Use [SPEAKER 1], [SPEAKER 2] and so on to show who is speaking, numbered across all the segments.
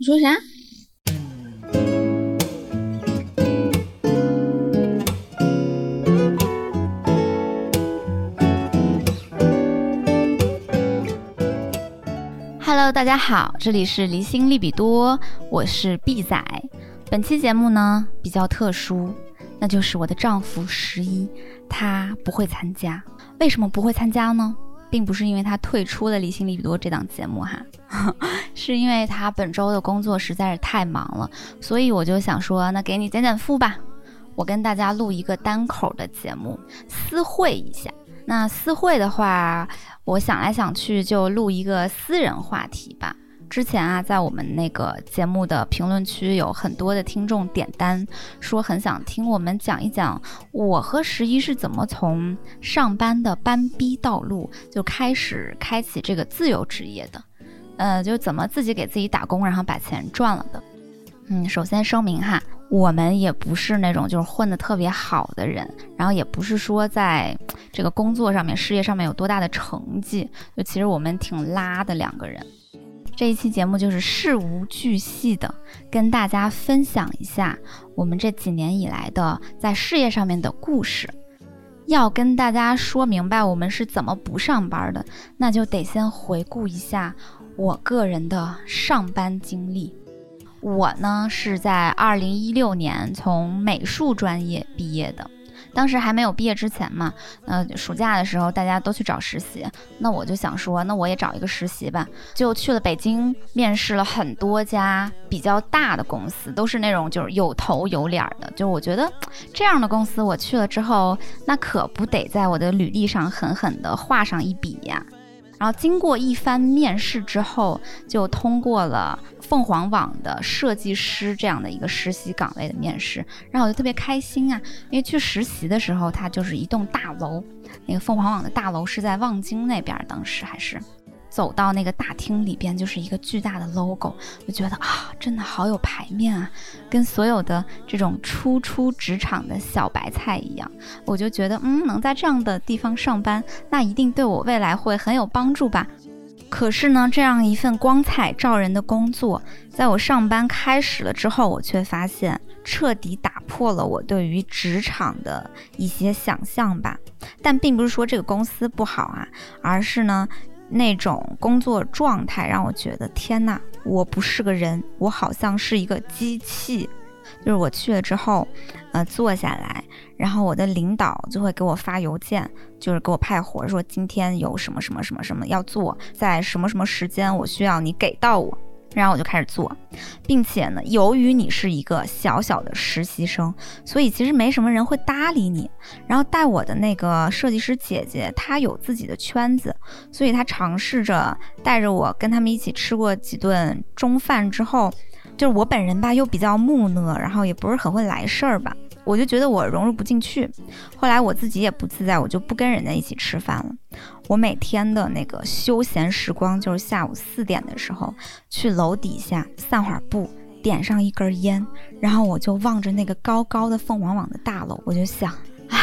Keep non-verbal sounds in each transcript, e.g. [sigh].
[SPEAKER 1] 你说啥？Hello，大家好，这里是离心利比多，我是 B 仔。本期节目呢比较特殊，那就是我的丈夫十一，他不会参加。为什么不会参加呢？并不是因为他退出了《离心力比多》这档节目哈，[laughs] 是因为他本周的工作实在是太忙了，所以我就想说，那给你减减负吧，我跟大家录一个单口的节目，私会一下。那私会的话，我想来想去就录一个私人话题吧。之前啊，在我们那个节目的评论区，有很多的听众点单，说很想听我们讲一讲我和十一是怎么从上班的班逼道路就开始开启这个自由职业的，呃，就怎么自己给自己打工，然后把钱赚了的。嗯，首先声明哈，我们也不是那种就是混得特别好的人，然后也不是说在这个工作上面、事业上面有多大的成绩，就其实我们挺拉的两个人。这一期节目就是事无巨细的跟大家分享一下我们这几年以来的在事业上面的故事。要跟大家说明白我们是怎么不上班的，那就得先回顾一下我个人的上班经历。我呢是在二零一六年从美术专业毕业的。当时还没有毕业之前嘛，呃，暑假的时候大家都去找实习，那我就想说，那我也找一个实习吧，就去了北京，面试了很多家比较大的公司，都是那种就是有头有脸的，就我觉得这样的公司我去了之后，那可不得在我的履历上狠狠地画上一笔呀。然后经过一番面试之后，就通过了凤凰网的设计师这样的一个实习岗位的面试，然后我就特别开心啊，因为去实习的时候，它就是一栋大楼，那个凤凰网的大楼是在望京那边，当时还是。走到那个大厅里边，就是一个巨大的 logo，就觉得啊，真的好有排面啊，跟所有的这种初出职场的小白菜一样。我就觉得，嗯，能在这样的地方上班，那一定对我未来会很有帮助吧。可是呢，这样一份光彩照人的工作，在我上班开始了之后，我却发现彻底打破了我对于职场的一些想象吧。但并不是说这个公司不好啊，而是呢。那种工作状态让我觉得天哪，我不是个人，我好像是一个机器。就是我去了之后，呃，坐下来，然后我的领导就会给我发邮件，就是给我派活，说今天有什么什么什么什么要做，在什么什么时间我需要你给到我。然后我就开始做，并且呢，由于你是一个小小的实习生，所以其实没什么人会搭理你。然后带我的那个设计师姐姐，她有自己的圈子，所以她尝试着带着我跟他们一起吃过几顿中饭之后，就是我本人吧，又比较木讷，然后也不是很会来事儿吧。我就觉得我融入不进去，后来我自己也不自在，我就不跟人家一起吃饭了。我每天的那个休闲时光就是下午四点的时候去楼底下散会儿步，点上一根烟，然后我就望着那个高高的凤凰网的大楼，我就想，唉，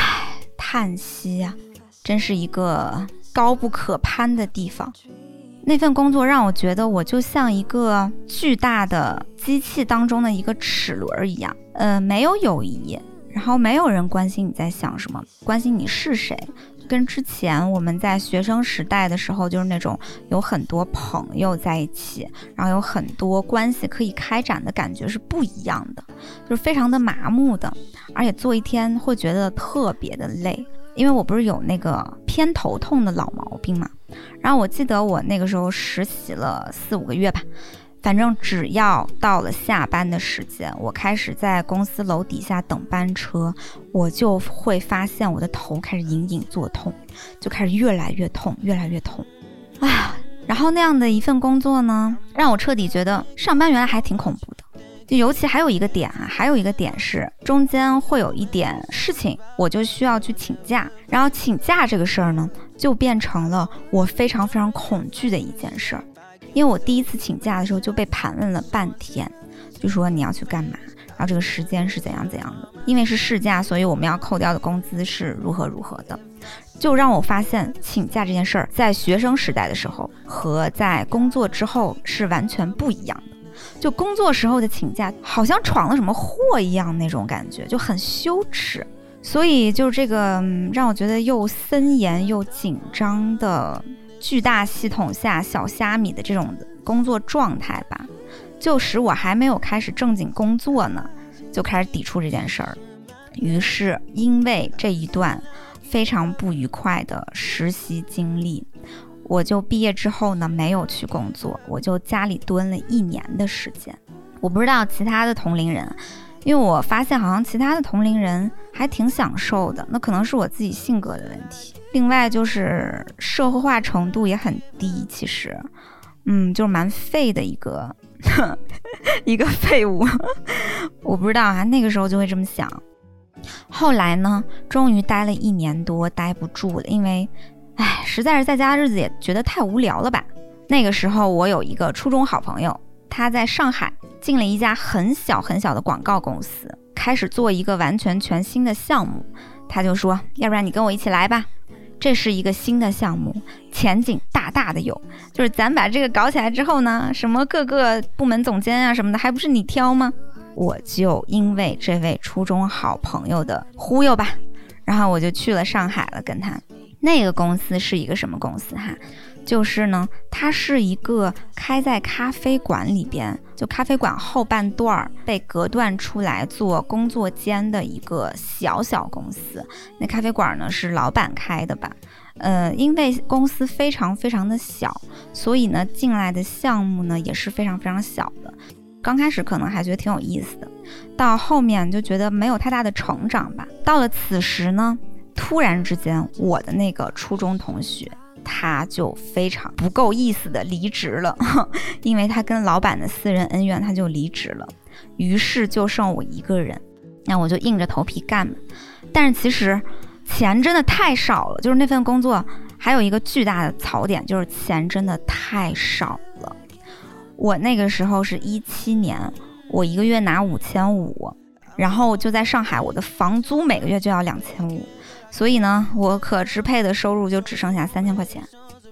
[SPEAKER 1] 叹息呀，真是一个高不可攀的地方。那份工作让我觉得我就像一个巨大的机器当中的一个齿轮一样，呃，没有友谊。然后没有人关心你在想什么，关心你是谁，跟之前我们在学生时代的时候，就是那种有很多朋友在一起，然后有很多关系可以开展的感觉是不一样的，就是非常的麻木的，而且做一天会觉得特别的累，因为我不是有那个偏头痛的老毛病嘛，然后我记得我那个时候实习了四五个月吧。反正只要到了下班的时间，我开始在公司楼底下等班车，我就会发现我的头开始隐隐作痛，就开始越来越痛，越来越痛。哎，然后那样的一份工作呢，让我彻底觉得上班原来还挺恐怖。就尤其还有一个点啊，还有一个点是中间会有一点事情，我就需要去请假，然后请假这个事儿呢，就变成了我非常非常恐惧的一件事儿。因为我第一次请假的时候就被盘问了半天，就说你要去干嘛，然后这个时间是怎样怎样的。因为是事假，所以我们要扣掉的工资是如何如何的，就让我发现请假这件事儿在学生时代的时候和在工作之后是完全不一样的。就工作时候的请假，好像闯了什么祸一样那种感觉，就很羞耻。所以就是这个让我觉得又森严又紧张的巨大系统下小虾米的这种工作状态吧，就使我还没有开始正经工作呢，就开始抵触这件事儿。于是因为这一段非常不愉快的实习经历，我就毕业之后呢没有去工作，我就家里蹲了一年的时间。我不知道其他的同龄人。因为我发现好像其他的同龄人还挺享受的，那可能是我自己性格的问题。另外就是社会化程度也很低，其实，嗯，就是蛮废的一个 [laughs] 一个废物。[laughs] 我不知道啊，那个时候就会这么想。后来呢，终于待了一年多，待不住了，因为，唉，实在是在家日子也觉得太无聊了吧。那个时候我有一个初中好朋友。他在上海进了一家很小很小的广告公司，开始做一个完全全新的项目。他就说：“要不然你跟我一起来吧，这是一个新的项目，前景大大的有。就是咱把这个搞起来之后呢，什么各个部门总监啊什么的，还不是你挑吗？”我就因为这位初中好朋友的忽悠吧，然后我就去了上海了，跟他。那个公司是一个什么公司哈？就是呢，它是一个开在咖啡馆里边，就咖啡馆后半段儿被隔断出来做工作间的一个小小公司。那咖啡馆呢是老板开的吧？呃，因为公司非常非常的小，所以呢进来的项目呢也是非常非常小的。刚开始可能还觉得挺有意思的，到后面就觉得没有太大的成长吧。到了此时呢。突然之间，我的那个初中同学，他就非常不够意思的离职了，[laughs] 因为他跟老板的私人恩怨，他就离职了。于是就剩我一个人，那我就硬着头皮干。但是其实钱真的太少了，就是那份工作还有一个巨大的槽点，就是钱真的太少了。我那个时候是一七年，我一个月拿五千五，然后就在上海，我的房租每个月就要两千五。所以呢，我可支配的收入就只剩下三千块钱。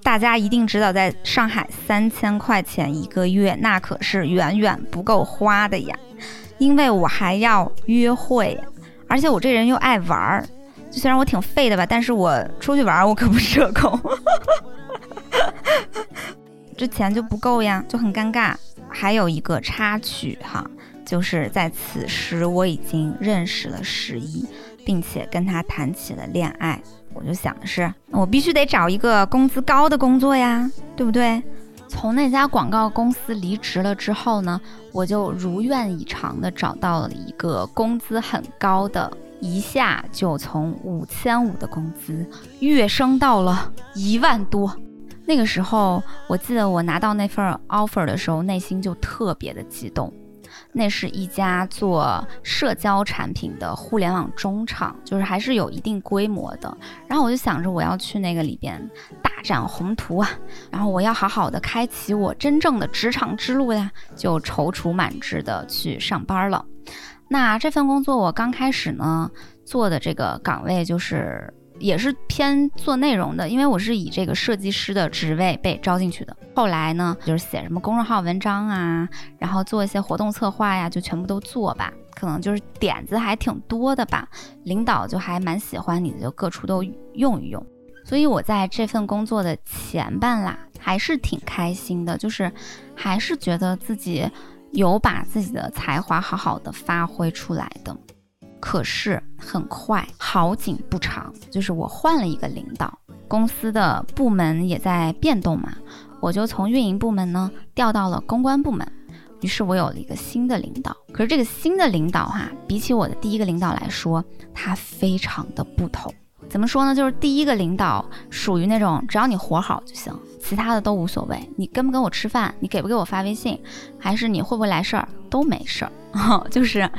[SPEAKER 1] 大家一定知道，在上海三千块钱一个月，那可是远远不够花的呀。因为我还要约会，而且我这人又爱玩儿。虽然我挺废的吧，但是我出去玩儿我可不社恐，[laughs] 这钱就不够呀，就很尴尬。还有一个插曲哈，就是在此时我已经认识了十一。并且跟他谈起了恋爱，我就想的是，我必须得找一个工资高的工作呀，对不对？从那家广告公司离职了之后呢，我就如愿以偿的找到了一个工资很高的，一下就从五千五的工资跃升到了一万多。那个时候，我记得我拿到那份 offer 的时候，内心就特别的激动。那是一家做社交产品的互联网中厂，就是还是有一定规模的。然后我就想着我要去那个里边大展宏图啊，然后我要好好的开启我真正的职场之路呀，就踌躇满志的去上班了。那这份工作我刚开始呢做的这个岗位就是。也是偏做内容的，因为我是以这个设计师的职位被招进去的。后来呢，就是写什么公众号文章啊，然后做一些活动策划呀，就全部都做吧。可能就是点子还挺多的吧，领导就还蛮喜欢你的，就各处都用一用。所以我在这份工作的前半啦，还是挺开心的，就是还是觉得自己有把自己的才华好好的发挥出来的。可是很快，好景不长，就是我换了一个领导，公司的部门也在变动嘛，我就从运营部门呢调到了公关部门，于是我有了一个新的领导。可是这个新的领导哈，比起我的第一个领导来说，他非常的不同。怎么说呢？就是第一个领导属于那种只要你活好就行，其他的都无所谓。你跟不跟我吃饭，你给不给我发微信，还是你会不会来事儿，都没事儿。哦 [laughs] 就是，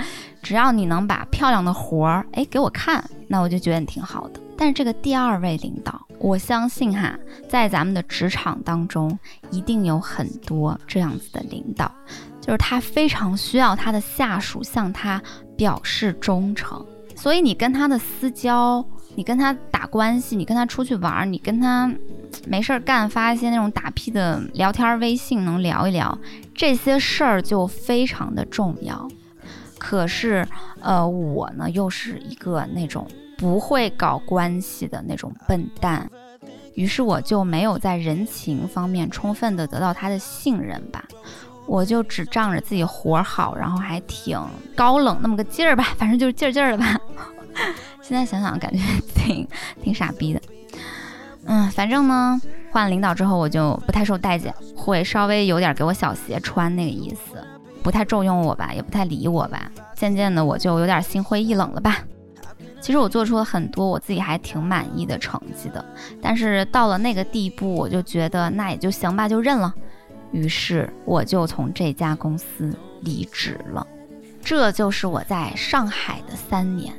[SPEAKER 1] 只要你能把漂亮的活儿哎给我看，那我就觉得你挺好的。但是这个第二位领导，我相信哈，在咱们的职场当中，一定有很多这样子的领导，就是他非常需要他的下属向他表示忠诚，所以你跟他的私交，你跟他打关系，你跟他出去玩儿，你跟他没事儿干发一些那种打屁的聊天微信，能聊一聊这些事儿就非常的重要。可是，呃，我呢又是一个那种不会搞关系的那种笨蛋，于是我就没有在人情方面充分的得到他的信任吧。我就只仗着自己活好，然后还挺高冷那么个劲儿吧，[laughs] 反正就是劲儿劲儿的吧。[laughs] 现在想想感觉挺挺傻逼的。嗯，反正呢，换了领导之后，我就不太受待见，会稍微有点给我小鞋穿那个意思，不太重用我吧，也不太理我吧。渐渐的，我就有点心灰意冷了吧。其实我做出了很多我自己还挺满意的成绩的，但是到了那个地步，我就觉得那也就行吧，就认了。于是我就从这家公司离职了。这就是我在上海的三年。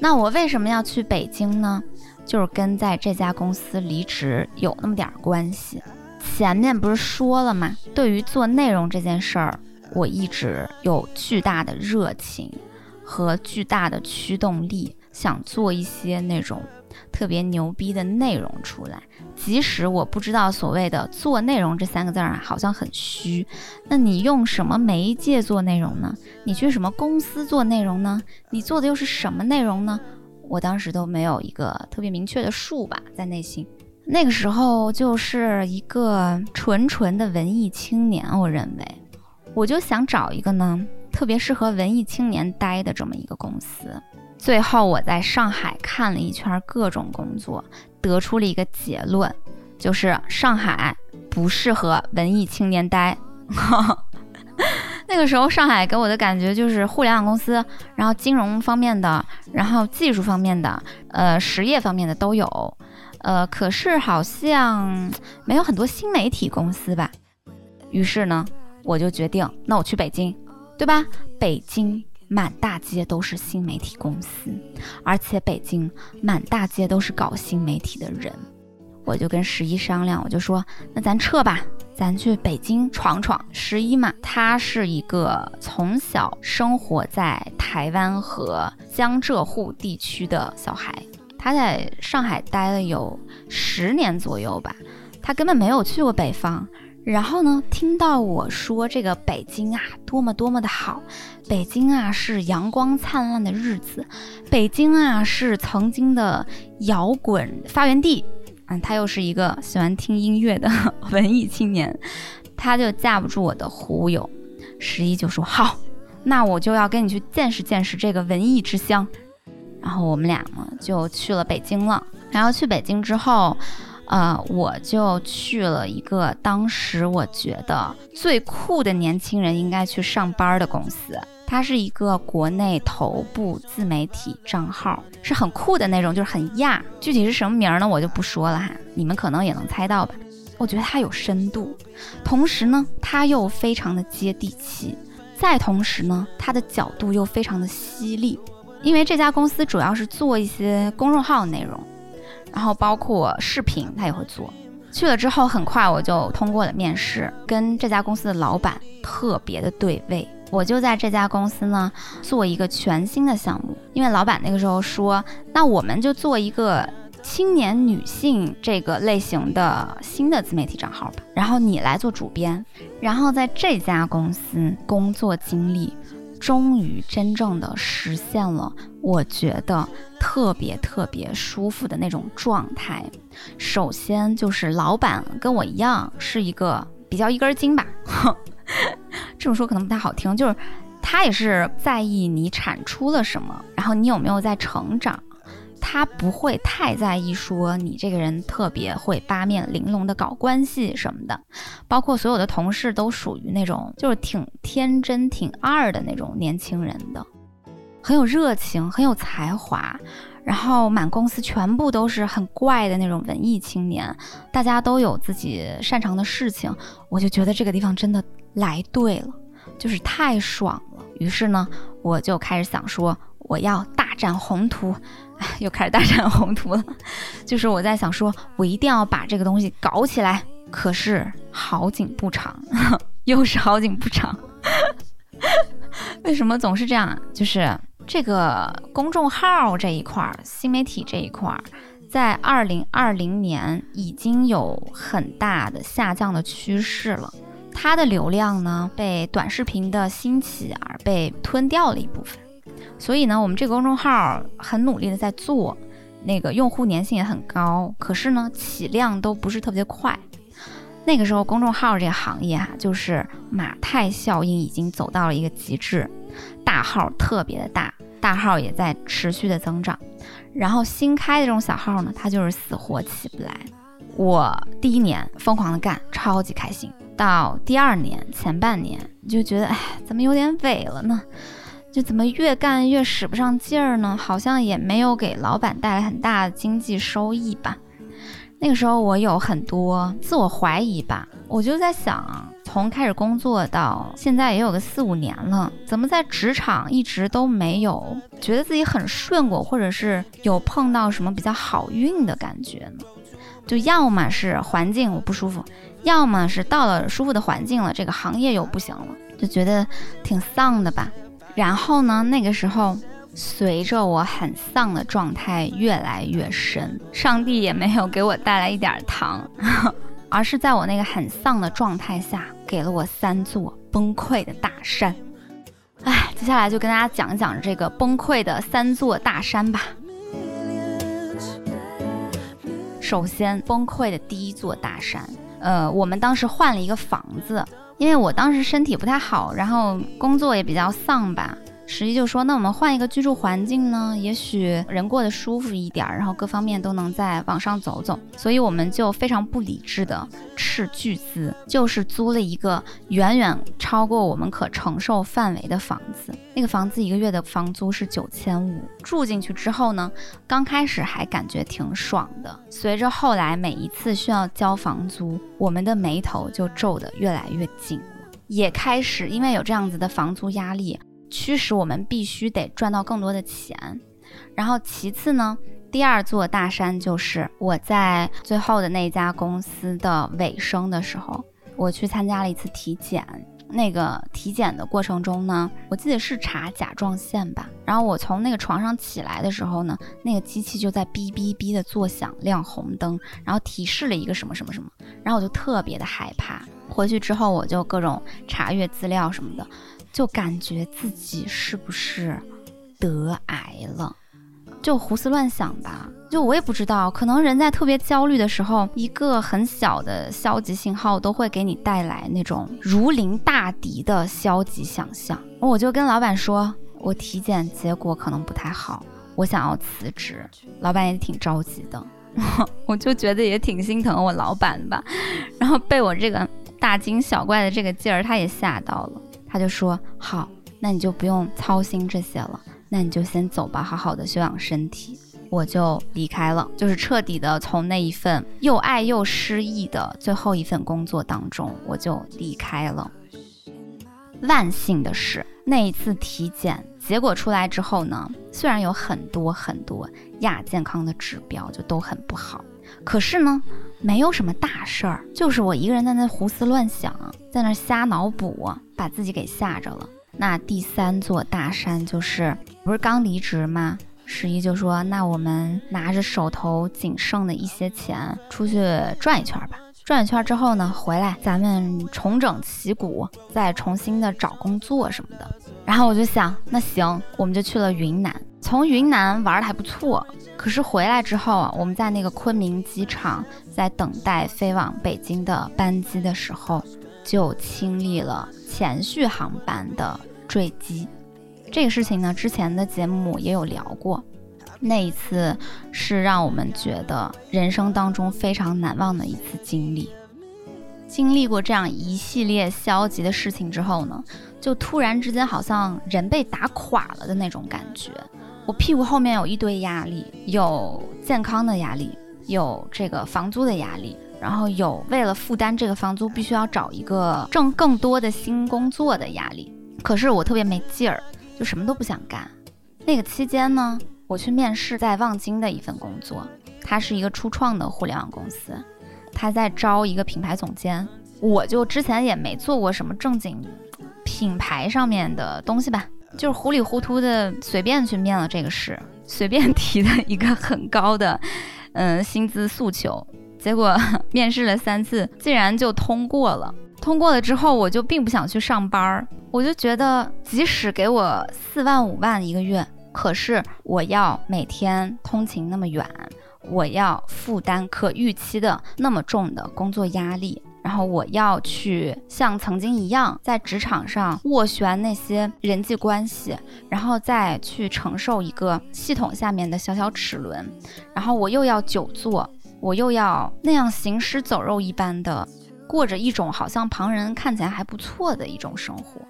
[SPEAKER 1] 那我为什么要去北京呢？就是跟在这家公司离职有那么点关系。前面不是说了吗？对于做内容这件事儿，我一直有巨大的热情和巨大的驱动力，想做一些那种特别牛逼的内容出来。即使我不知道所谓的做内容这三个字儿啊，好像很虚。那你用什么媒介做内容呢？你去什么公司做内容呢？你做的又是什么内容呢？我当时都没有一个特别明确的数吧，在内心，那个时候就是一个纯纯的文艺青年。我认为，我就想找一个呢特别适合文艺青年待的这么一个公司。最后我在上海看了一圈各种工作，得出了一个结论，就是上海不适合文艺青年待。[laughs] [laughs] 那个时候，上海给我的感觉就是互联网公司，然后金融方面的，然后技术方面的，呃，实业方面的都有，呃，可是好像没有很多新媒体公司吧。于是呢，我就决定，那我去北京，对吧？北京满大街都是新媒体公司，而且北京满大街都是搞新媒体的人。我就跟十一商量，我就说，那咱撤吧。咱去北京闯闯。十一嘛，他是一个从小生活在台湾和江浙沪地区的小孩，他在上海待了有十年左右吧，他根本没有去过北方。然后呢，听到我说这个北京啊，多么多么的好，北京啊是阳光灿烂的日子，北京啊是曾经的摇滚发源地。嗯，他又是一个喜欢听音乐的 [laughs] 文艺青年，他就架不住我的忽悠。十一就说好，那我就要跟你去见识见识这个文艺之乡。然后我们俩呢就去了北京了。然后去北京之后，呃，我就去了一个当时我觉得最酷的年轻人应该去上班的公司。它是一个国内头部自媒体账号，是很酷的那种，就是很亚。具体是什么名儿呢？我就不说了哈，你们可能也能猜到吧。我觉得它有深度，同时呢，它又非常的接地气，再同时呢，它的角度又非常的犀利。因为这家公司主要是做一些公众号内容，然后包括视频，它也会做。去了之后，很快我就通过了面试，跟这家公司的老板特别的对位。我就在这家公司呢做一个全新的项目，因为老板那个时候说，那我们就做一个青年女性这个类型的新的自媒体账号吧，然后你来做主编，然后在这家公司工作经历，终于真正的实现了我觉得特别特别舒服的那种状态。首先就是老板跟我一样是一个比较一根筋吧。哼 [laughs] 这么说可能不太好听，就是他也是在意你产出了什么，然后你有没有在成长。他不会太在意说你这个人特别会八面玲珑的搞关系什么的。包括所有的同事都属于那种就是挺天真、挺二的那种年轻人的，很有热情、很有才华。然后满公司全部都是很怪的那种文艺青年，大家都有自己擅长的事情，我就觉得这个地方真的。来对了，就是太爽了。于是呢，我就开始想说，我要大展宏图，[laughs] 又开始大展宏图了。就是我在想说，我一定要把这个东西搞起来。可是好景不长，[laughs] 又是好景不长。[laughs] 为什么总是这样？就是这个公众号这一块儿，新媒体这一块儿。在二零二零年已经有很大的下降的趋势了。它的流量呢，被短视频的兴起而被吞掉了一部分。所以呢，我们这个公众号很努力的在做，那个用户粘性也很高，可是呢，起量都不是特别快。那个时候，公众号这个行业哈，就是马太效应已经走到了一个极致，大号特别的大，大号也在持续的增长。然后新开的这种小号呢，它就是死活起不来。我第一年疯狂的干，超级开心。到第二年前半年就觉得，哎，怎么有点萎了呢？就怎么越干越使不上劲儿呢？好像也没有给老板带来很大的经济收益吧。那个时候我有很多自我怀疑吧，我就在想，从开始工作到现在也有个四五年了，怎么在职场一直都没有觉得自己很顺过，或者是有碰到什么比较好运的感觉呢？就要么是环境我不舒服，要么是到了舒服的环境了，这个行业又不行了，就觉得挺丧的吧。然后呢，那个时候。随着我很丧的状态越来越深，上帝也没有给我带来一点糖，[laughs] 而是在我那个很丧的状态下，给了我三座崩溃的大山。哎，接下来就跟大家讲一讲这个崩溃的三座大山吧。首先，崩溃的第一座大山，呃，我们当时换了一个房子，因为我当时身体不太好，然后工作也比较丧吧。十一就说：“那我们换一个居住环境呢？也许人过得舒服一点，然后各方面都能再往上走走。所以我们就非常不理智的斥巨资，就是租了一个远远超过我们可承受范围的房子。那个房子一个月的房租是九千五。住进去之后呢，刚开始还感觉挺爽的。随着后来每一次需要交房租，我们的眉头就皱得越来越紧，也开始因为有这样子的房租压力。”驱使我们必须得赚到更多的钱，然后其次呢，第二座大山就是我在最后的那家公司的尾声的时候，我去参加了一次体检。那个体检的过程中呢，我记得是查甲状腺吧。然后我从那个床上起来的时候呢，那个机器就在哔哔哔的作响，亮红灯，然后提示了一个什么什么什么，然后我就特别的害怕。回去之后我就各种查阅资料什么的。就感觉自己是不是得癌了，就胡思乱想吧。就我也不知道，可能人在特别焦虑的时候，一个很小的消极信号都会给你带来那种如临大敌的消极想象。我就跟老板说，我体检结果可能不太好，我想要辞职。老板也挺着急的，[laughs] 我就觉得也挺心疼我老板吧。然后被我这个大惊小怪的这个劲儿，他也吓到了。他就说：“好，那你就不用操心这些了，那你就先走吧，好好的休养身体。”我就离开了，就是彻底的从那一份又爱又失意的最后一份工作当中，我就离开了。万幸的是，那一次体检结果出来之后呢，虽然有很多很多亚健康的指标就都很不好，可是呢。没有什么大事儿，就是我一个人在那胡思乱想，在那瞎脑补，把自己给吓着了。那第三座大山就是不是刚离职吗？十一就说：“那我们拿着手头仅剩的一些钱出去转一圈吧。转一圈之后呢，回来咱们重整旗鼓，再重新的找工作什么的。”然后我就想，那行，我们就去了云南。从云南玩的还不错。可是回来之后啊，我们在那个昆明机场，在等待飞往北京的班机的时候，就经历了前续航班的坠机。这个事情呢，之前的节目也有聊过。那一次是让我们觉得人生当中非常难忘的一次经历。经历过这样一系列消极的事情之后呢，就突然之间好像人被打垮了的那种感觉。我屁股后面有一堆压力，有健康的压力，有这个房租的压力，然后有为了负担这个房租必须要找一个挣更多的新工作的压力。可是我特别没劲儿，就什么都不想干。那个期间呢，我去面试在望京的一份工作，它是一个初创的互联网公司，他在招一个品牌总监。我就之前也没做过什么正经品牌上面的东西吧。就是糊里糊涂的随便去面了这个试，[laughs] 随便提的一个很高的嗯，薪资诉求。结果 [laughs] 面试了三次，竟然就通过了。通过了之后，我就并不想去上班儿，我就觉得即使给我四万五万一个月，可是我要每天通勤那么远，我要负担可预期的那么重的工作压力。然后我要去像曾经一样在职场上斡旋那些人际关系，然后再去承受一个系统下面的小小齿轮，然后我又要久坐，我又要那样行尸走肉一般的过着一种好像旁人看起来还不错的一种生活，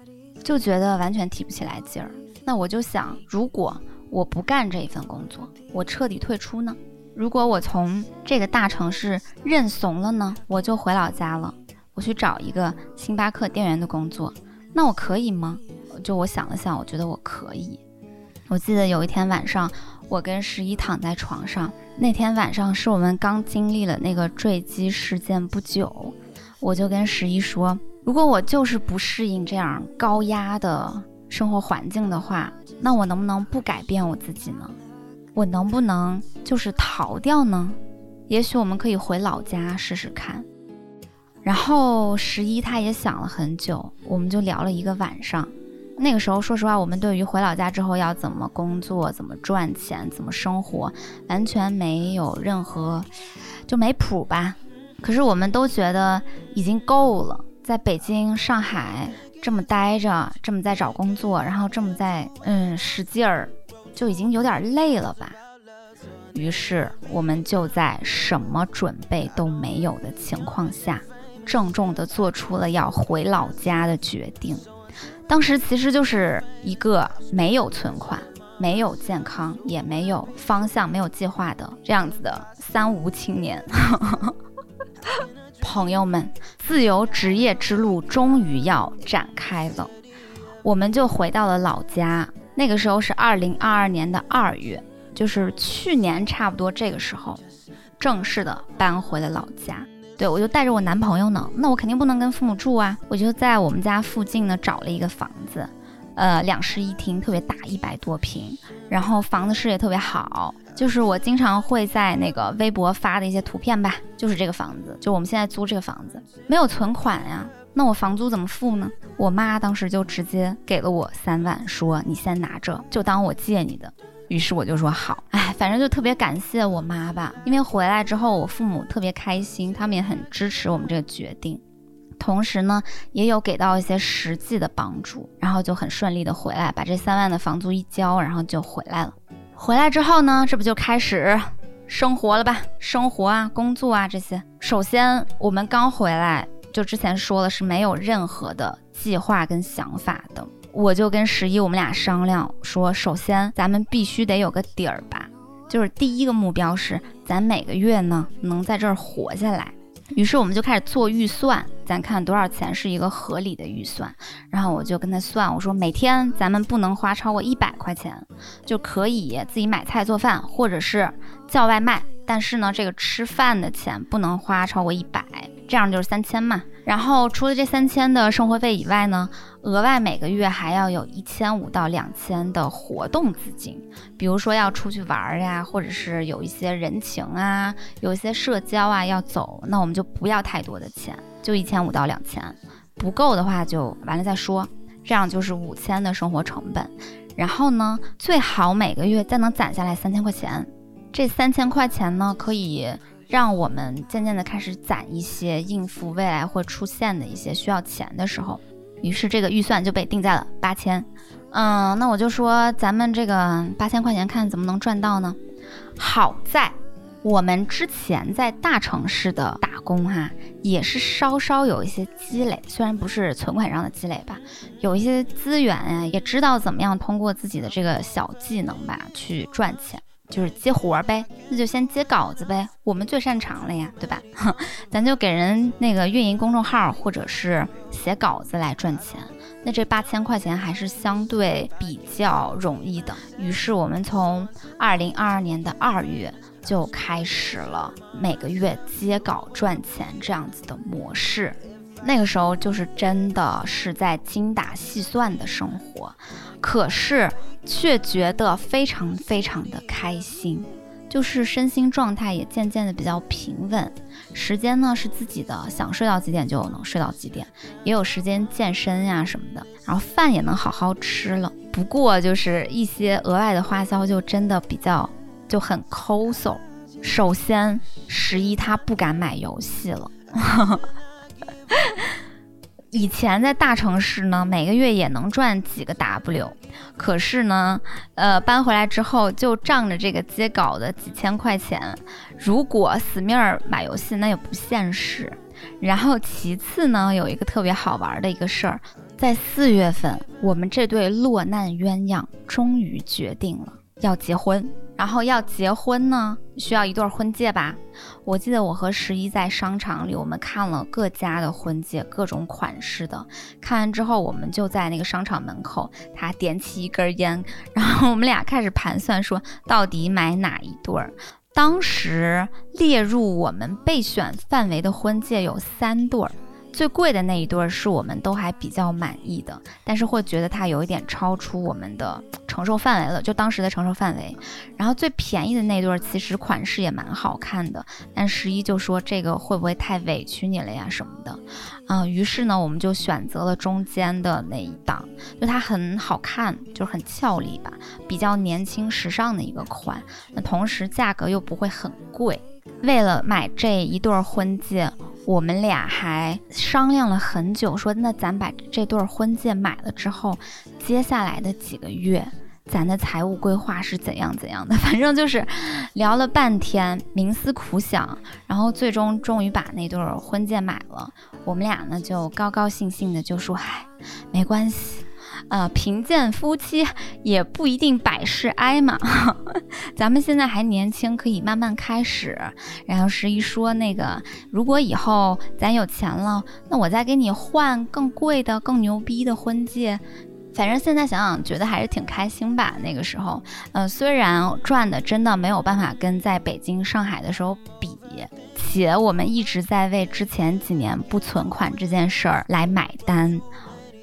[SPEAKER 1] 就觉得完全提不起来劲儿。那我就想，如果我不干这一份工作，我彻底退出呢？如果我从这个大城市认怂了呢，我就回老家了，我去找一个星巴克店员的工作，那我可以吗？就我想了想，我觉得我可以。我记得有一天晚上，我跟十一躺在床上，那天晚上是我们刚经历了那个坠机事件不久，我就跟十一说，如果我就是不适应这样高压的生活环境的话，那我能不能不改变我自己呢？我能不能就是逃掉呢？也许我们可以回老家试试看。然后十一他也想了很久，我们就聊了一个晚上。那个时候，说实话，我们对于回老家之后要怎么工作、怎么赚钱、怎么生活，完全没有任何就没谱吧。可是我们都觉得已经够了，在北京、上海这么待着，这么在找工作，然后这么在嗯使劲儿。就已经有点累了吧，于是我们就在什么准备都没有的情况下，郑重地做出了要回老家的决定。当时其实就是一个没有存款、没有健康、也没有方向、没有计划的这样子的三无青年。[laughs] 朋友们，自由职业之路终于要展开了，我们就回到了老家。那个时候是二零二二年的二月，就是去年差不多这个时候，正式的搬回了老家。对我就带着我男朋友呢，那我肯定不能跟父母住啊，我就在我们家附近呢找了一个房子，呃，两室一厅，特别大，一百多平，然后房子视野特别好，就是我经常会在那个微博发的一些图片吧，就是这个房子，就我们现在租这个房子，没有存款呀。那我房租怎么付呢？我妈当时就直接给了我三万，说你先拿着，就当我借你的。于是我就说好，[laughs] 哎，反正就特别感谢我妈吧，因为回来之后我父母特别开心，他们也很支持我们这个决定，同时呢也有给到一些实际的帮助，然后就很顺利的回来，把这三万的房租一交，然后就回来了。回来之后呢，这不就开始生活了吧？生活啊，工作啊这些。首先我们刚回来。就之前说了是没有任何的计划跟想法的，我就跟十一我们俩商量说，首先咱们必须得有个底儿吧，就是第一个目标是咱每个月呢能在这儿活下来。于是我们就开始做预算，咱看多少钱是一个合理的预算。然后我就跟他算，我说每天咱们不能花超过一百块钱，就可以自己买菜做饭或者是叫外卖。但是呢，这个吃饭的钱不能花超过一百，这样就是三千嘛。然后除了这三千的生活费以外呢，额外每个月还要有一千五到两千的活动资金，比如说要出去玩呀，或者是有一些人情啊，有一些社交啊要走，那我们就不要太多的钱，就一千五到两千，不够的话就完了再说。这样就是五千的生活成本。然后呢，最好每个月再能攒下来三千块钱。这三千块钱呢，可以让我们渐渐的开始攒一些应付未来会出现的一些需要钱的时候。于是这个预算就被定在了八千。嗯，那我就说咱们这个八千块钱看怎么能赚到呢？好在我们之前在大城市的打工哈，也是稍稍有一些积累，虽然不是存款上的积累吧，有一些资源呀，也知道怎么样通过自己的这个小技能吧去赚钱。就是接活儿呗，那就先接稿子呗，我们最擅长了呀，对吧？[laughs] 咱就给人那个运营公众号或者是写稿子来赚钱，那这八千块钱还是相对比较容易的。于是我们从二零二二年的二月就开始了每个月接稿赚钱这样子的模式。那个时候就是真的是在精打细算的生活，可是却觉得非常非常的开心。就是身心状态也渐渐的比较平稳，时间呢是自己的，想睡到几点就能睡到几点，也有时间健身呀什么的，然后饭也能好好吃了。不过就是一些额外的花销就真的比较就很抠搜。首先，十一他不敢买游戏了。[laughs] 以前在大城市呢，每个月也能赚几个 W，可是呢，呃，搬回来之后就仗着这个接稿的几千块钱，如果死命儿买游戏，那也不现实。然后其次呢，有一个特别好玩的一个事儿，在四月份，我们这对落难鸳鸯终于决定了要结婚。然后要结婚呢，需要一对婚戒吧？我记得我和十一在商场里，我们看了各家的婚戒，各种款式的。看完之后，我们就在那个商场门口，他点起一根烟，[laughs] 然后我们俩开始盘算，说到底买哪一对儿。当时列入我们备选范围的婚戒有三对儿。最贵的那一对是我们都还比较满意的，但是会觉得它有一点超出我们的承受范围了，就当时的承受范围。然后最便宜的那对其实款式也蛮好看的，但十一就说这个会不会太委屈你了呀什么的，嗯，于是呢我们就选择了中间的那一档，就它很好看，就很俏丽吧，比较年轻时尚的一个款，那同时价格又不会很贵。为了买这一对婚戒。我们俩还商量了很久，说那咱把这对婚戒买了之后，接下来的几个月，咱的财务规划是怎样怎样的？[laughs] 反正就是聊了半天，冥思苦想，然后最终终于把那对婚戒买了。我们俩呢就高高兴兴的就说：“嗨，没关系。”呃，贫贱夫妻也不一定百事哀嘛。[laughs] 咱们现在还年轻，可以慢慢开始。然后十一说那个，如果以后咱有钱了，那我再给你换更贵的、更牛逼的婚戒。反正现在想想，觉得还是挺开心吧。那个时候，呃，虽然赚的真的没有办法跟在北京、上海的时候比，且我们一直在为之前几年不存款这件事儿来买单。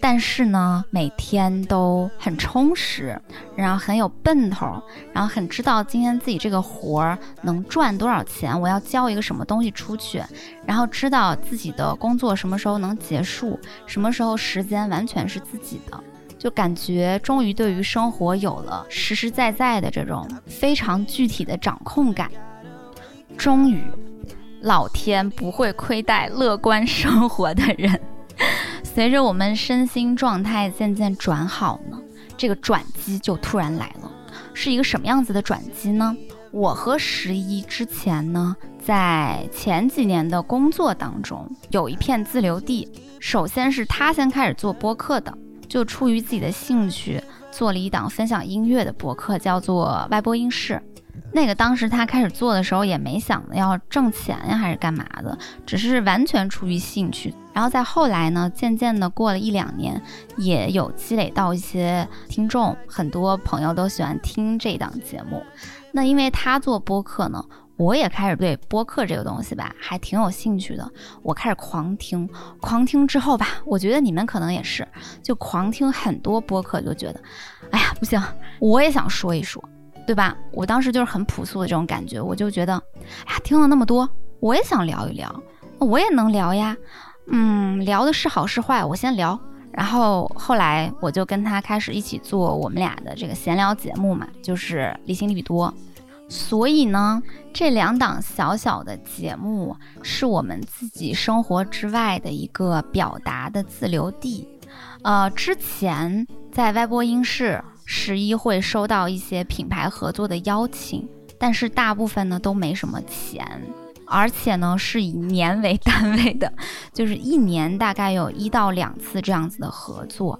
[SPEAKER 1] 但是呢，每天都很充实，然后很有奔头，然后很知道今天自己这个活儿能赚多少钱，我要交一个什么东西出去，然后知道自己的工作什么时候能结束，什么时候时间完全是自己的，就感觉终于对于生活有了实实在在的这种非常具体的掌控感。终于，老天不会亏待乐观生活的人。[laughs] 随着我们身心状态渐渐转好呢，这个转机就突然来了。是一个什么样子的转机呢？我和十一之前呢，在前几年的工作当中有一片自留地。首先是他先开始做播客的，就出于自己的兴趣，做了一档分享音乐的播客，叫做外播音室。那个当时他开始做的时候也没想着要挣钱呀，还是干嘛的，只是完全出于兴趣。然后再后来呢，渐渐的过了一两年，也有积累到一些听众，很多朋友都喜欢听这档节目。那因为他做播客呢，我也开始对播客这个东西吧，还挺有兴趣的。我开始狂听，狂听之后吧，我觉得你们可能也是，就狂听很多播客，就觉得，哎呀，不行，我也想说一说。对吧？我当时就是很朴素的这种感觉，我就觉得，哎呀，听了那么多，我也想聊一聊，我也能聊呀。嗯，聊的是好是坏，我先聊。然后后来我就跟他开始一起做我们俩的这个闲聊节目嘛，就是《理性利多》。所以呢，这两档小小的节目是我们自己生活之外的一个表达的自留地。呃，之前在歪播音室。十一会收到一些品牌合作的邀请，但是大部分呢都没什么钱，而且呢是以年为单位的，就是一年大概有一到两次这样子的合作。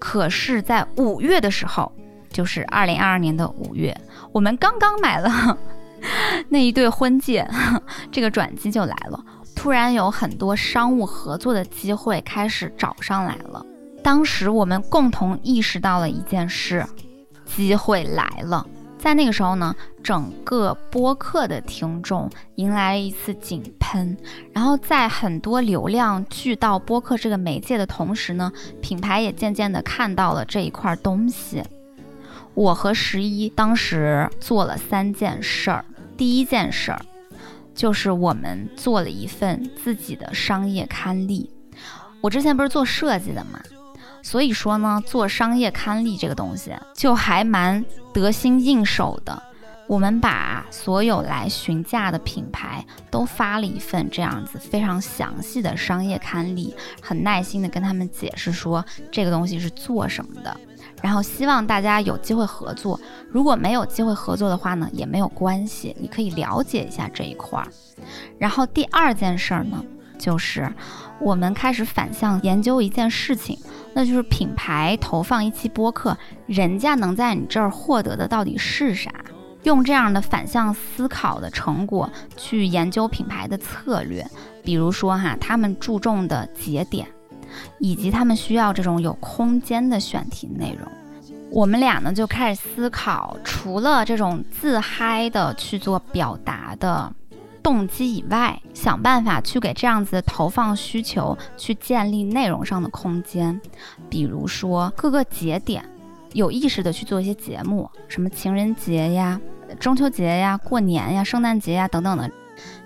[SPEAKER 1] 可是，在五月的时候，就是二零二二年的五月，我们刚刚买了 [laughs] 那一对婚戒，这个转机就来了，突然有很多商务合作的机会开始找上来了。当时我们共同意识到了一件事，机会来了。在那个时候呢，整个播客的听众迎来了一次井喷，然后在很多流量聚到播客这个媒介的同时呢，品牌也渐渐的看到了这一块东西。我和十一当时做了三件事儿，第一件事儿就是我们做了一份自己的商业刊例。我之前不是做设计的嘛，所以说呢，做商业刊例这个东西就还蛮得心应手的。我们把所有来询价的品牌都发了一份这样子非常详细的商业刊例，很耐心的跟他们解释说这个东西是做什么的，然后希望大家有机会合作。如果没有机会合作的话呢，也没有关系，你可以了解一下这一块儿。然后第二件事儿呢，就是我们开始反向研究一件事情，那就是品牌投放一期播客，人家能在你这儿获得的到底是啥？用这样的反向思考的成果去研究品牌的策略，比如说哈，他们注重的节点，以及他们需要这种有空间的选题内容。我们俩呢就开始思考，除了这种自嗨的去做表达的动机以外，想办法去给这样子的投放需求去建立内容上的空间，比如说各个节点。有意识的去做一些节目，什么情人节呀、中秋节呀、过年呀、圣诞节呀等等的。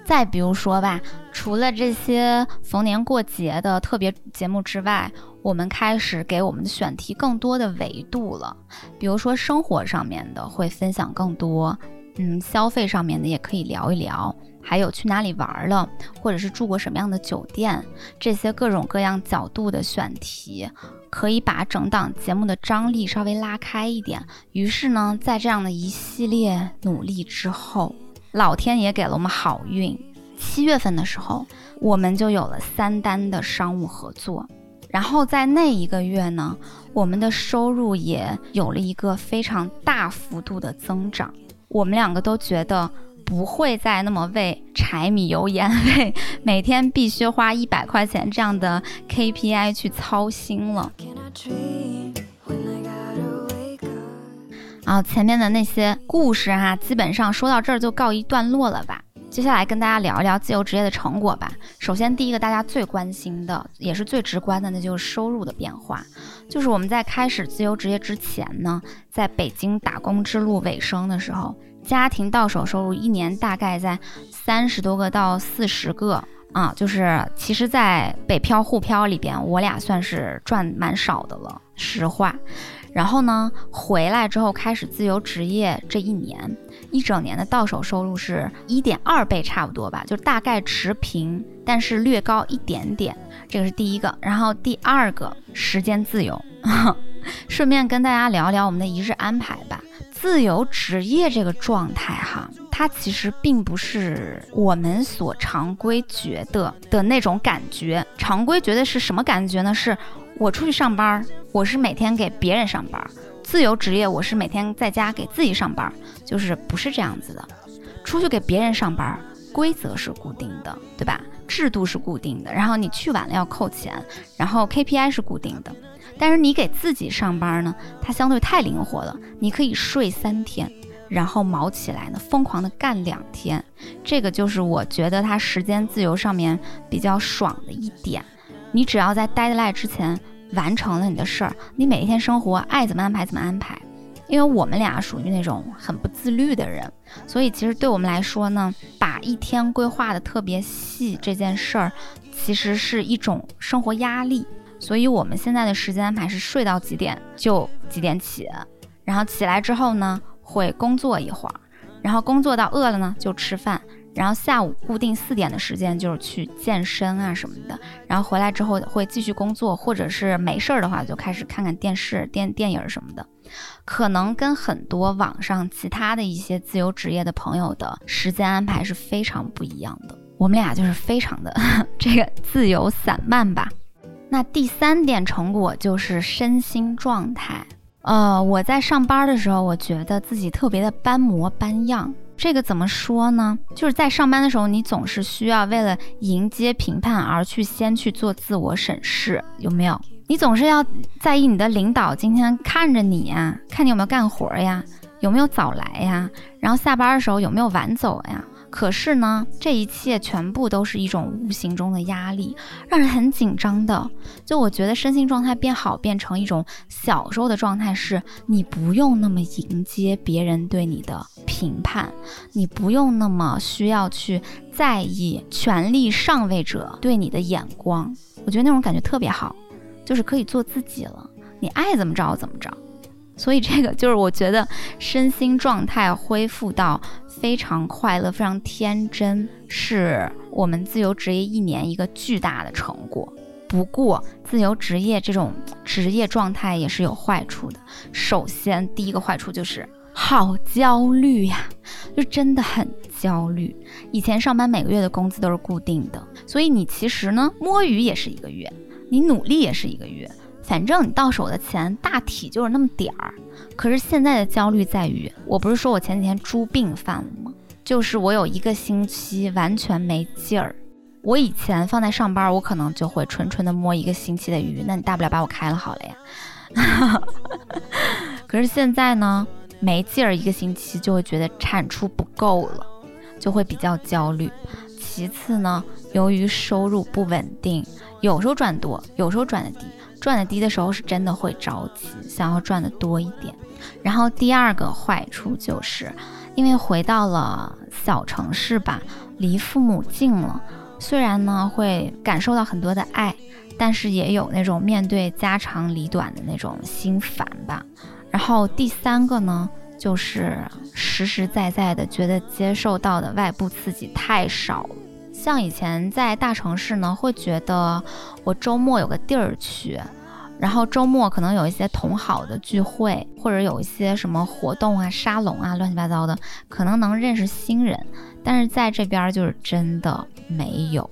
[SPEAKER 1] 再比如说吧，除了这些逢年过节的特别节目之外，我们开始给我们的选题更多的维度了。比如说生活上面的会分享更多，嗯，消费上面的也可以聊一聊，还有去哪里玩了，或者是住过什么样的酒店，这些各种各样角度的选题。可以把整档节目的张力稍微拉开一点。于是呢，在这样的一系列努力之后，老天爷给了我们好运。七月份的时候，我们就有了三单的商务合作。然后在那一个月呢，我们的收入也有了一个非常大幅度的增长。我们两个都觉得。不会再那么为柴米油盐、为每天必须花一百块钱这样的 KPI 去操心了。啊，前面的那些故事哈，基本上说到这儿就告一段落了吧。接下来跟大家聊一聊自由职业的成果吧。首先，第一个大家最关心的，也是最直观的，那就是收入的变化。就是我们在开始自由职业之前呢，在北京打工之路尾声的时候。家庭到手收入一年大概在三十多个到四十个啊，就是其实，在北漂沪漂里边，我俩算是赚蛮少的了，实话。然后呢，回来之后开始自由职业这一年，一整年的到手收入是一点二倍，差不多吧，就大概持平，但是略高一点点。这个是第一个。然后第二个，时间自由。[laughs] 顺便跟大家聊聊我们的一日安排吧。自由职业这个状态哈，它其实并不是我们所常规觉得的那种感觉。常规觉得是什么感觉呢？是我出去上班，我是每天给别人上班；自由职业，我是每天在家给自己上班，就是不是这样子的。出去给别人上班，规则是固定的，对吧？制度是固定的，然后你去晚了要扣钱，然后 KPI 是固定的。但是你给自己上班呢，它相对太灵活了，你可以睡三天，然后卯起来呢，疯狂的干两天，这个就是我觉得它时间自由上面比较爽的一点。你只要在 deadline 之前完成了你的事儿，你每一天生活爱怎么安排怎么安排。因为我们俩属于那种很不自律的人，所以其实对我们来说呢，把一天规划的特别细这件事儿，其实是一种生活压力。所以，我们现在的时间安排是睡到几点就几点起，然后起来之后呢，会工作一会儿，然后工作到饿了呢就吃饭，然后下午固定四点的时间就是去健身啊什么的，然后回来之后会继续工作，或者是没事儿的话就开始看看电视、电电影什么的，可能跟很多网上其他的一些自由职业的朋友的时间安排是非常不一样的。我们俩就是非常的 [laughs] 这个自由散漫吧。那第三点成果就是身心状态。呃，我在上班的时候，我觉得自己特别的斑模斑样。这个怎么说呢？就是在上班的时候，你总是需要为了迎接评判而去先去做自我审视，有没有？你总是要在意你的领导今天看着你呀，看你有没有干活呀，有没有早来呀，然后下班的时候有没有晚走呀？可是呢，这一切全部都是一种无形中的压力，让人很紧张的。就我觉得身心状态变好，变成一种小时候的状态，是你不用那么迎接别人对你的评判，你不用那么需要去在意权力上位者对你的眼光。我觉得那种感觉特别好，就是可以做自己了，你爱怎么着怎么着。所以这个就是我觉得身心状态恢复到非常快乐、非常天真，是我们自由职业一年一个巨大的成果。不过，自由职业这种职业状态也是有坏处的。首先，第一个坏处就是好焦虑呀，就真的很焦虑。以前上班每个月的工资都是固定的，所以你其实呢摸鱼也是一个月，你努力也是一个月。反正你到手的钱大体就是那么点儿，可是现在的焦虑在于，我不是说我前几天猪病犯了吗？就是我有一个星期完全没劲儿。我以前放在上班，我可能就会纯纯的摸一个星期的鱼，那你大不了把我开了好了呀。[laughs] 可是现在呢，没劲儿一个星期就会觉得产出不够了，就会比较焦虑。其次呢，由于收入不稳定，有时候赚多，有时候赚的低。赚的低的时候是真的会着急，想要赚的多一点。然后第二个坏处就是，因为回到了小城市吧，离父母近了，虽然呢会感受到很多的爱，但是也有那种面对家长里短的那种心烦吧。然后第三个呢，就是实实在在的觉得接受到的外部刺激太少了。像以前在大城市呢，会觉得我周末有个地儿去，然后周末可能有一些同好的聚会，或者有一些什么活动啊、沙龙啊，乱七八糟的，可能能认识新人。但是在这边就是真的没有，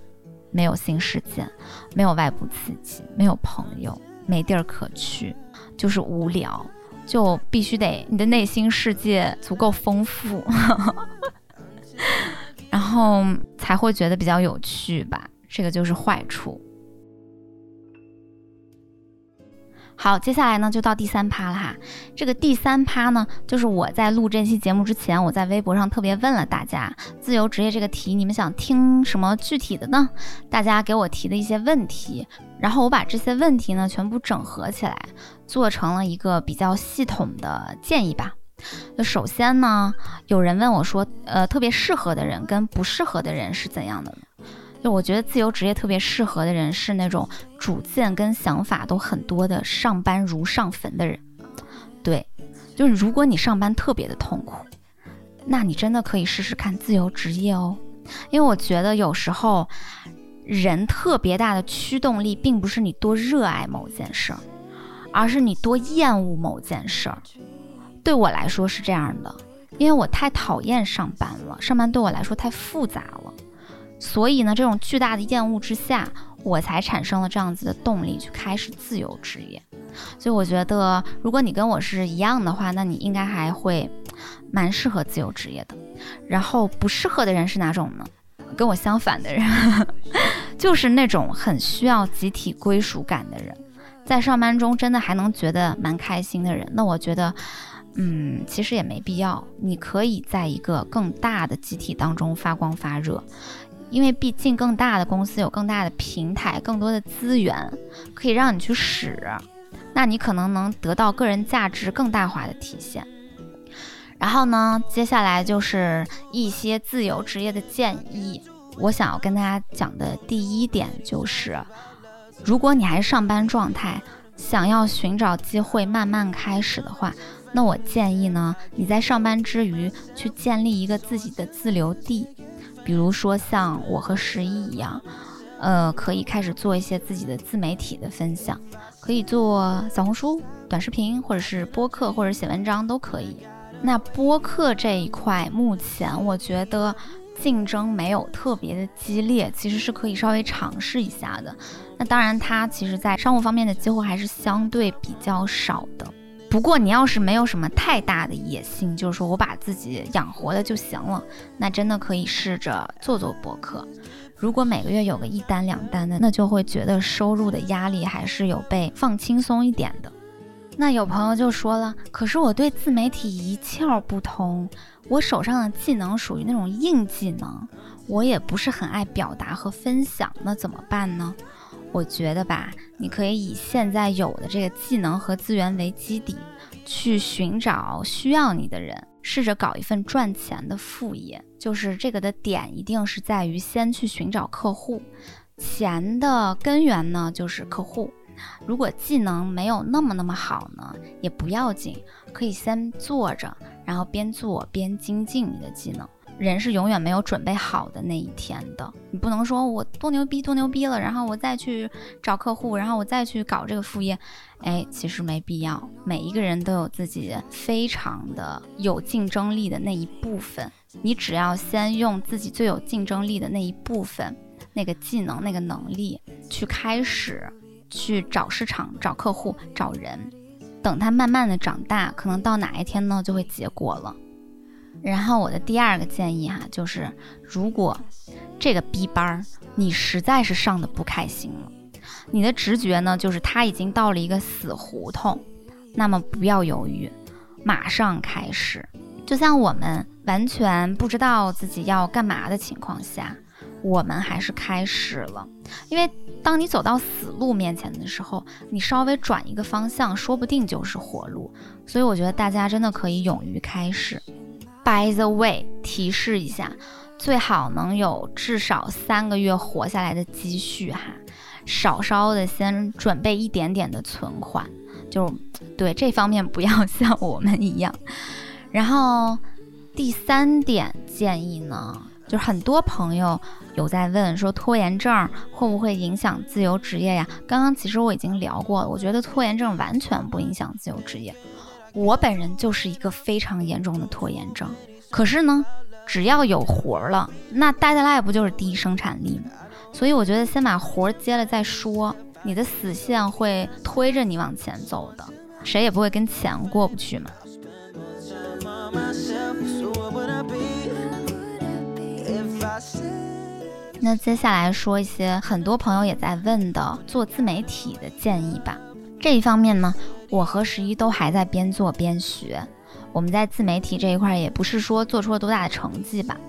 [SPEAKER 1] 没有新世界，没有外部刺激，没有朋友，没地儿可去，就是无聊，就必须得你的内心世界足够丰富。[laughs] 然后才会觉得比较有趣吧，这个就是坏处。好，接下来呢就到第三趴了哈。这个第三趴呢，就是我在录这期节目之前，我在微博上特别问了大家，自由职业这个题，你们想听什么具体的呢？大家给我提的一些问题，然后我把这些问题呢全部整合起来，做成了一个比较系统的建议吧。那首先呢，有人问我说，呃，特别适合的人跟不适合的人是怎样的呢？就我觉得自由职业特别适合的人是那种主见跟想法都很多的上班如上坟的人。对，就是如果你上班特别的痛苦，那你真的可以试试看自由职业哦。因为我觉得有时候人特别大的驱动力，并不是你多热爱某件事儿，而是你多厌恶某件事儿。对我来说是这样的，因为我太讨厌上班了，上班对我来说太复杂了，所以呢，这种巨大的厌恶之下，我才产生了这样子的动力去开始自由职业。所以我觉得，如果你跟我是一样的话，那你应该还会蛮适合自由职业的。然后不适合的人是哪种呢？跟我相反的人，[laughs] 就是那种很需要集体归属感的人，在上班中真的还能觉得蛮开心的人。那我觉得。嗯，其实也没必要。你可以在一个更大的集体当中发光发热，因为毕竟更大的公司有更大的平台、更多的资源可以让你去使，那你可能能得到个人价值更大化的体现。然后呢，接下来就是一些自由职业的建议。我想要跟大家讲的第一点就是，如果你还是上班状态，想要寻找机会慢慢开始的话。那我建议呢，你在上班之余去建立一个自己的自留地，比如说像我和十一一样，呃，可以开始做一些自己的自媒体的分享，可以做小红书、短视频，或者是播客，或者写文章都可以。那播客这一块，目前我觉得竞争没有特别的激烈，其实是可以稍微尝试一下的。那当然，它其实在商务方面的机会还是相对比较少的。不过你要是没有什么太大的野心，就是说我把自己养活了就行了，那真的可以试着做做博客。如果每个月有个一单两单的，那就会觉得收入的压力还是有被放轻松一点的。那有朋友就说了，可是我对自媒体一窍不通，我手上的技能属于那种硬技能，我也不是很爱表达和分享，那怎么办呢？我觉得吧，你可以以现在有的这个技能和资源为基底，去寻找需要你的人，试着搞一份赚钱的副业。就是这个的点一定是在于先去寻找客户，钱的根源呢就是客户。如果技能没有那么那么好呢，也不要紧，可以先做着，然后边做边精进你的技能。人是永远没有准备好的那一天的，你不能说我多牛逼多牛逼了，然后我再去找客户，然后我再去搞这个副业，哎，其实没必要。每一个人都有自己非常的有竞争力的那一部分，你只要先用自己最有竞争力的那一部分，那个技能、那个能力去开始去找市场、找客户、找人，等他慢慢的长大，可能到哪一天呢，就会结果了。然后我的第二个建议哈，就是如果这个 B 班儿你实在是上的不开心了，你的直觉呢就是他已经到了一个死胡同，那么不要犹豫，马上开始。就像我们完全不知道自己要干嘛的情况下，我们还是开始了。因为当你走到死路面前的时候，你稍微转一个方向，说不定就是活路。所以我觉得大家真的可以勇于开始。By the way，提示一下，最好能有至少三个月活下来的积蓄哈，少稍的先准备一点点的存款，就对这方面不要像我们一样。然后第三点建议呢，就是很多朋友有在问说拖延症会不会影响自由职业呀？刚刚其实我已经聊过了，我觉得拖延症完全不影响自由职业。我本人就是一个非常严重的拖延症，可是呢，只要有活儿了，那待在那不就是低生产力吗？所以我觉得先把活儿接了再说，你的死线会推着你往前走的，谁也不会跟钱过不去嘛。那接下来说一些很多朋友也在问的做自媒体的建议吧。这一方面呢。我和十一都还在边做边学，我们在自媒体这一块也不是说做出了多大的成绩吧，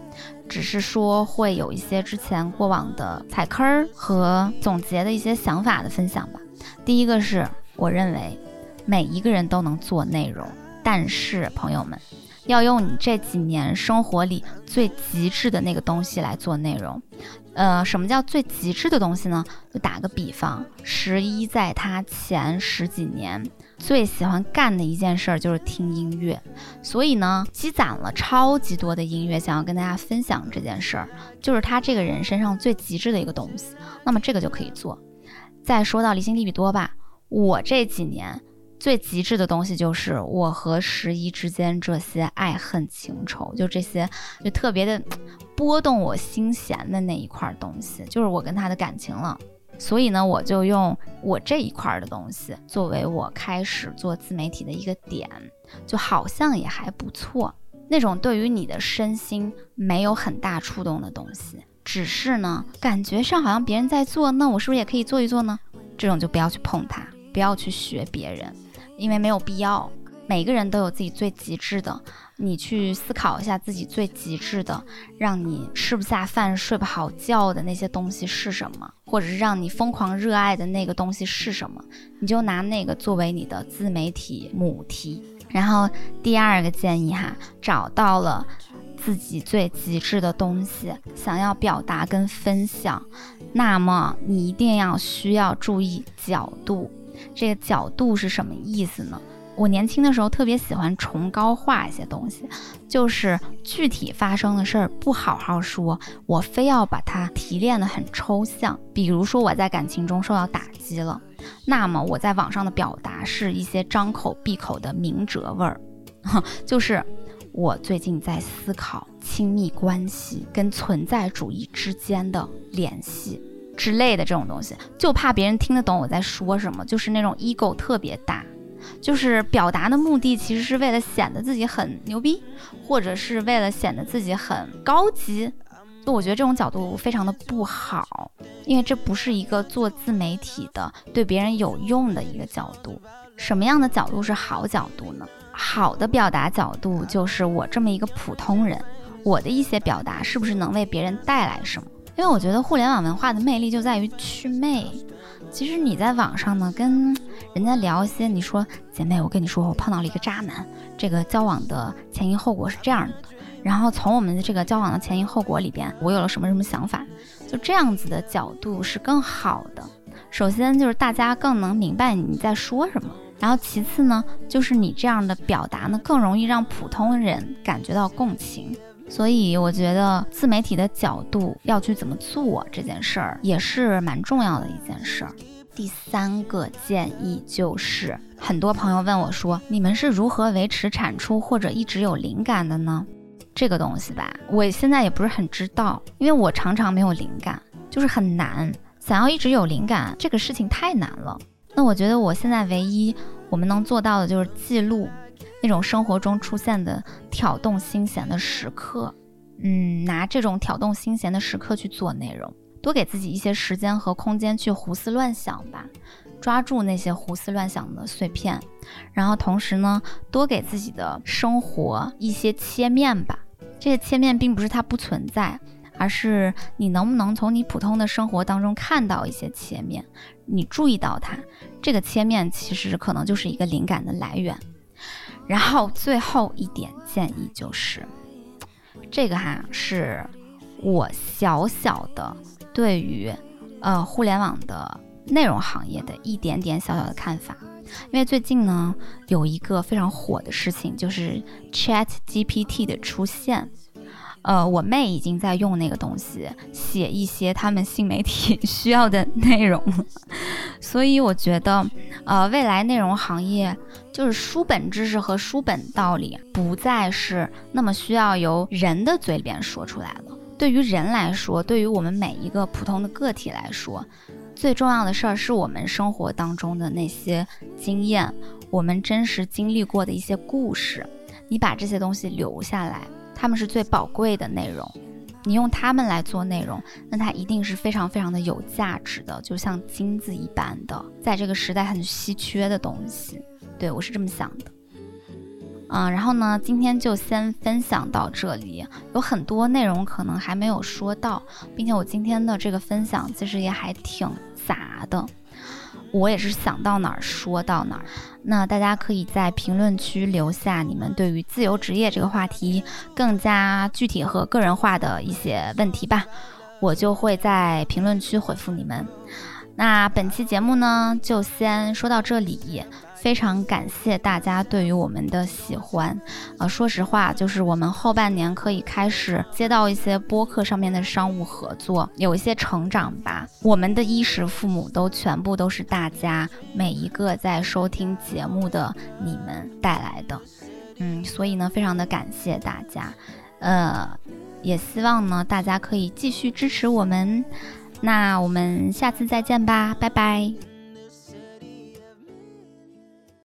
[SPEAKER 1] 只是说会有一些之前过往的踩坑儿和总结的一些想法的分享吧。第一个是我认为每一个人都能做内容，但是朋友们要用你这几年生活里最极致的那个东西来做内容。呃，什么叫最极致的东西呢？就打个比方，十一在他前十几年。最喜欢干的一件事儿就是听音乐，所以呢，积攒了超级多的音乐，想要跟大家分享这件事儿，就是他这个人身上最极致的一个东西。那么这个就可以做。再说到离心力比多吧，我这几年最极致的东西就是我和十一之间这些爱恨情仇，就这些就特别的拨 [tsk] 动我心弦的那一块东西，就是我跟他的感情了。所以呢，我就用我这一块的东西作为我开始做自媒体的一个点，就好像也还不错。那种对于你的身心没有很大触动的东西，只是呢，感觉上好像别人在做，那我是不是也可以做一做呢？这种就不要去碰它，不要去学别人，因为没有必要。每个人都有自己最极致的。你去思考一下自己最极致的，让你吃不下饭、睡不好觉的那些东西是什么，或者是让你疯狂热爱的那个东西是什么？你就拿那个作为你的自媒体母题。然后第二个建议哈，找到了自己最极致的东西，想要表达跟分享，那么你一定要需要注意角度。这个角度是什么意思呢？我年轻的时候特别喜欢崇高化一些东西，就是具体发生的事儿不好好说，我非要把它提炼的很抽象。比如说我在感情中受到打击了，那么我在网上的表达是一些张口闭口的明哲味儿，[laughs] 就是我最近在思考亲密关系跟存在主义之间的联系之类的这种东西，就怕别人听得懂我在说什么，就是那种 ego 特别大。就是表达的目的，其实是为了显得自己很牛逼，或者是为了显得自己很高级，我觉得这种角度非常的不好，因为这不是一个做自媒体的对别人有用的一个角度。什么样的角度是好角度呢？好的表达角度就是我这么一个普通人，我的一些表达是不是能为别人带来什么？因为我觉得互联网文化的魅力就在于祛魅。其实你在网上呢，跟人家聊一些，你说姐妹，我跟你说，我碰到了一个渣男，这个交往的前因后果是这样的。然后从我们的这个交往的前因后果里边，我有了什么什么想法，就这样子的角度是更好的。首先就是大家更能明白你在说什么，然后其次呢，就是你这样的表达呢，更容易让普通人感觉到共情。所以我觉得自媒体的角度要去怎么做这件事儿，也是蛮重要的一件事儿。第三个建议就是，很多朋友问我说，你们是如何维持产出或者一直有灵感的呢？这个东西吧，我现在也不是很知道，因为我常常没有灵感，就是很难。想要一直有灵感，这个事情太难了。那我觉得我现在唯一我们能做到的就是记录那种生活中出现的挑动心弦的时刻，嗯，拿这种挑动心弦的时刻去做内容，多给自己一些时间和空间去胡思乱想吧，抓住那些胡思乱想的碎片，然后同时呢，多给自己的生活一些切面吧。这些切面并不是它不存在，而是你能不能从你普通的生活当中看到一些切面，你注意到它，这个切面其实可能就是一个灵感的来源。然后最后一点建议就是，这个哈是我小小的对于呃互联网的内容行业的一点点小小的看法。因为最近呢，有一个非常火的事情，就是 Chat GPT 的出现。呃，我妹已经在用那个东西写一些他们新媒体 [laughs] 需要的内容，所以我觉得，呃，未来内容行业就是书本知识和书本道理不再是那么需要由人的嘴里边说出来了。对于人来说，对于我们每一个普通的个体来说。最重要的事儿是我们生活当中的那些经验，我们真实经历过的一些故事，你把这些东西留下来，他们是最宝贵的内容。你用它们来做内容，那它一定是非常非常的有价值的，就像金子一般的，在这个时代很稀缺的东西。对我是这么想的。嗯，然后呢，今天就先分享到这里，有很多内容可能还没有说到，并且我今天的这个分享其实也还挺杂的，我也是想到哪儿说到哪儿。那大家可以在评论区留下你们对于自由职业这个话题更加具体和个人化的一些问题吧，我就会在评论区回复你们。那本期节目呢，就先说到这里。非常感谢大家对于我们的喜欢，呃，说实话，就是我们后半年可以开始接到一些播客上面的商务合作，有一些成长吧。我们的衣食父母都全部都是大家每一个在收听节目的你们带来的，嗯，所以呢，非常的感谢大家，呃，也希望呢大家可以继续支持我们，那我们下次再见吧，拜拜。